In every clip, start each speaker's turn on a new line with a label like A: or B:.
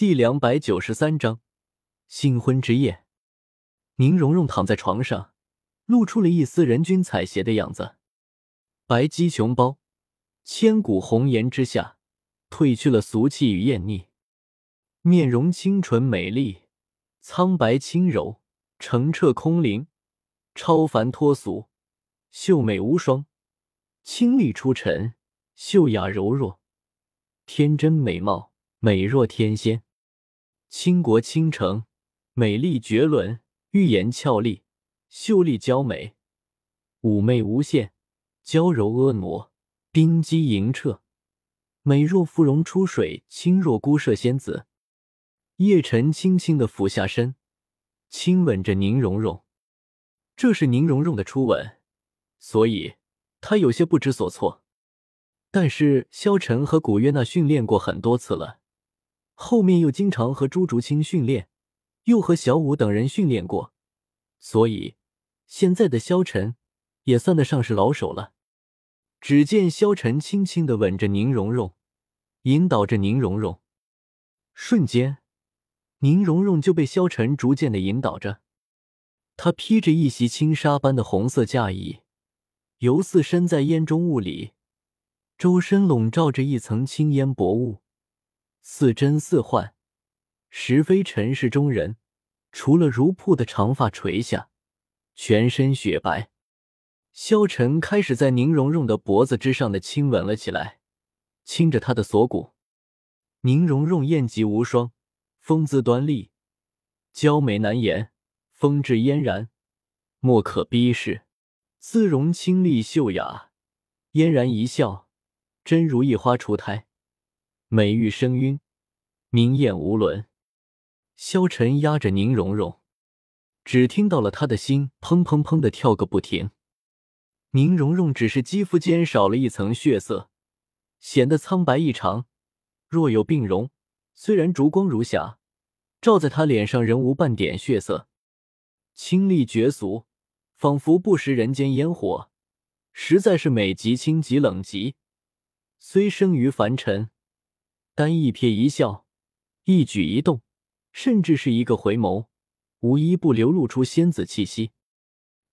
A: 第两百九十三章新婚之夜。宁荣荣躺在床上，露出了一丝人君采撷的样子。白鸡熊包，千古红颜之下，褪去了俗气与艳丽，面容清纯美丽，苍白轻柔，澄澈空灵，超凡脱俗，秀美无双，清丽出尘，秀雅柔弱，天真美貌，美若天仙。倾国倾城，美丽绝伦，玉颜俏丽，秀丽娇美，妩媚无限，娇柔婀娜，冰肌莹澈，美若芙蓉出水，清若孤舍仙子。叶晨轻轻的俯下身，亲吻着宁荣荣。这是宁荣荣的初吻，所以他有些不知所措。但是萧晨和古月娜训练过很多次了。后面又经常和朱竹清训练，又和小舞等人训练过，所以现在的萧晨也算得上是老手了。只见萧晨轻轻的吻着宁荣荣，引导着宁荣荣，瞬间，宁荣荣就被萧晨逐渐的引导着。她披着一袭轻纱般的红色嫁衣，犹似身在烟中雾里，周身笼罩着一层轻烟薄雾。似真似幻，实非尘世中人。除了如瀑的长发垂下，全身雪白。萧晨开始在宁荣荣的脖子之上的亲吻了起来，亲着她的锁骨。宁荣荣艳极无双，风姿端丽，娇美难言，风致嫣然，莫可逼视。姿容清丽秀雅，嫣然一笑，真如一花初胎。美玉生晕，明艳无伦。萧晨压着宁荣荣，只听到了他的心砰砰砰的跳个不停。宁荣荣只是肌肤间少了一层血色，显得苍白异常，若有病容。虽然烛光如霞，照在他脸上仍无半点血色，清丽绝俗，仿佛不食人间烟火，实在是美极清极冷极。虽生于凡尘。单一瞥一笑，一举一动，甚至是一个回眸，无一不流露出仙子气息。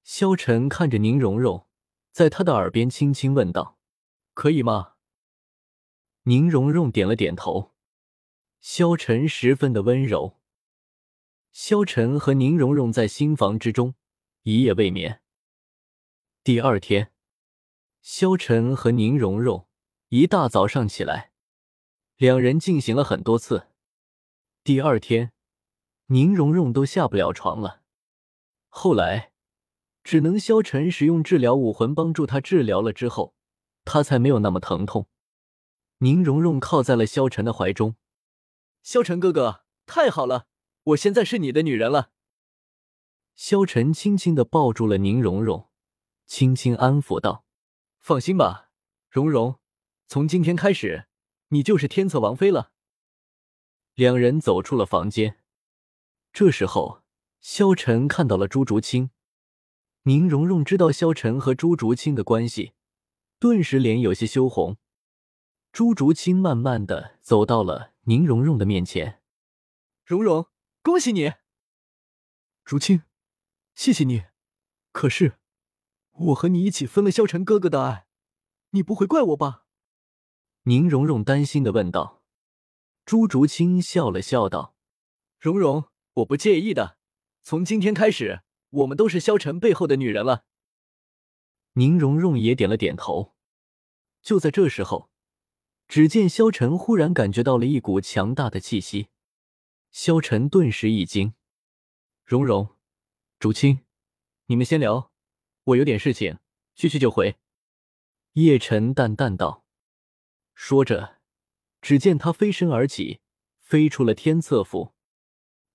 A: 萧晨看着宁荣荣，在他的耳边轻轻问道：“可以吗？”宁荣荣点了点头。萧晨十分的温柔。萧晨和宁荣荣在新房之中一夜未眠。第二天，萧晨和宁荣荣一大早上起来。两人进行了很多次。第二天，宁荣荣都下不了床了。后来，只能萧晨使用治疗武魂帮助他治疗了之后，他才没有那么疼痛。宁荣荣靠在了萧晨的怀中。萧晨哥哥，太好了，我现在是你的女人了。萧晨轻轻的抱住了宁荣荣，轻轻安抚道：“放心吧，荣荣，从今天开始。”你就是天策王妃了。两人走出了房间，这时候，萧晨看到了朱竹清。宁荣荣知道萧晨和朱竹清的关系，顿时脸有些羞红。朱竹清慢慢的走到了宁荣荣的面前：“
B: 荣荣，恭喜你。
C: 竹清，谢谢你。可是，我和你一起分了萧晨哥哥的爱，你不会怪我吧？”
A: 宁荣荣担心的问道，
B: 朱竹清笑了笑道：“荣荣，我不介意的。从今天开始，我们都是萧晨背后的女人了。”
A: 宁荣荣也点了点头。就在这时候，只见萧晨忽然感觉到了一股强大的气息，萧晨顿时一惊：“
B: 荣荣，竹清，你们先聊，我有点事情，去去就回。”
A: 叶晨淡淡道。说着，只见他飞身而起，飞出了天策府。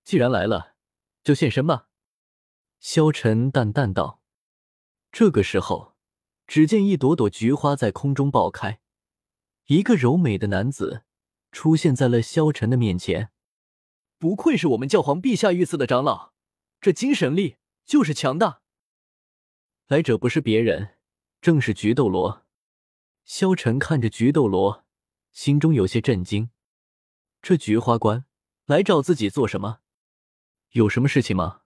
B: 既然来了，就现身吧。
A: 萧晨淡淡道。这个时候，只见一朵朵菊花在空中爆开，一个柔美的男子出现在了萧晨的面前。
B: 不愧是我们教皇陛下御赐的长老，这精神力就是强大。
A: 来者不是别人，正是菊斗罗。萧晨看着菊斗罗，心中有些震惊。这菊花关来找自己做什么？有什么事情吗？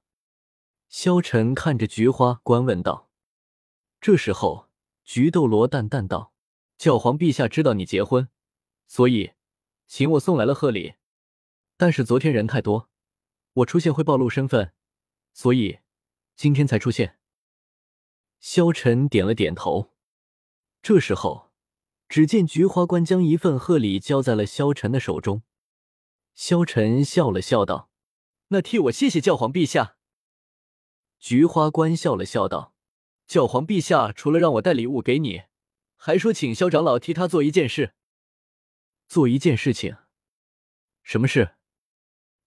A: 萧晨看着菊花关问道。这时候，菊斗罗淡淡道：“教皇陛下知道你结婚，所以请我送来了贺礼。但是昨天人太多，我出现会暴露身份，所以今天才出现。”萧晨点了点头。这时候，只见菊花关将一份贺礼交在了萧晨的手中。萧晨笑了笑道：“
B: 那替我谢谢教皇陛下。”
A: 菊花关笑了笑道：“
B: 教皇陛下除了让我带礼物给你，还说请萧长老替他做一件事。
A: 做一件事情？什么事？”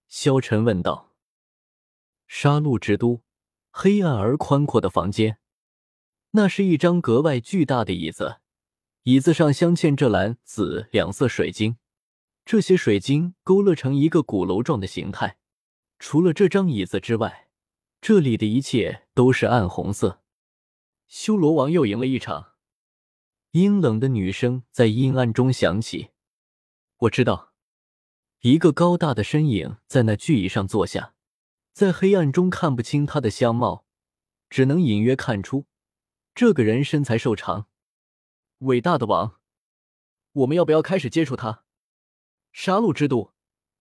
A: 萧晨问道。杀戮之都，黑暗而宽阔的房间。那是一张格外巨大的椅子，椅子上镶嵌着蓝紫两色水晶，这些水晶勾勒成一个鼓楼状的形态。除了这张椅子之外，这里的一切都是暗红色。
B: 修罗王又赢了一场，
A: 阴冷的女声在阴暗中响起。我知道，一个高大的身影在那巨椅上坐下，在黑暗中看不清他的相貌，只能隐约看出。这个人身材瘦长，
B: 伟大的王，我们要不要开始接触他？杀戮之都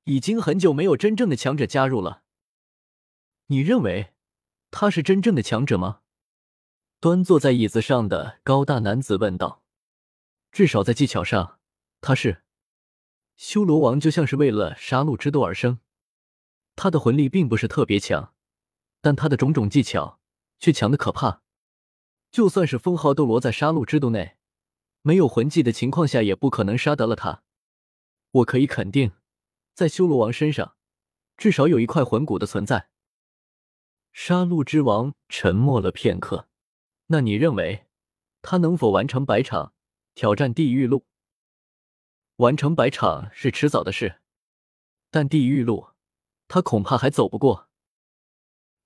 B: 已经很久没有真正的强者加入了。
A: 你认为他是真正的强者吗？端坐在椅子上的高大男子问道。至少在技巧上，他是。修罗王就像是为了杀戮之都而生，他的魂力并不是特别强，但他的种种技巧却强的可怕。就算是封号斗罗在杀戮之都内，没有魂技的情况下，也不可能杀得了他。我可以肯定，在修罗王身上，至少有一块魂骨的存在。杀戮之王沉默了片刻，那你认为他能否完成百场挑战地狱路？完成百场是迟早的事，但地狱路，他恐怕还走不过。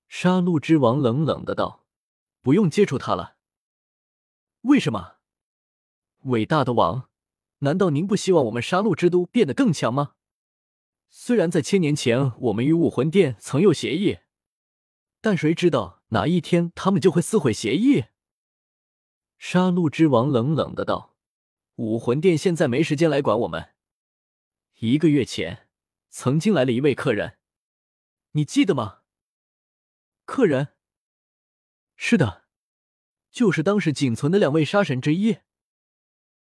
A: 杀戮之王冷冷的道：“
B: 不用接触他了。”为什么，伟大的王？难道您不希望我们杀戮之都变得更强吗？虽然在千年前我们与武魂殿曾有协议，但谁知道哪一天他们就会撕毁协议？
A: 杀戮之王冷冷的道：“
B: 武魂殿现在没时间来管我们。一个月前，曾经来了一位客人，你记得吗？
C: 客人？
A: 是的。”
C: 就是当时仅存的两位杀神之一。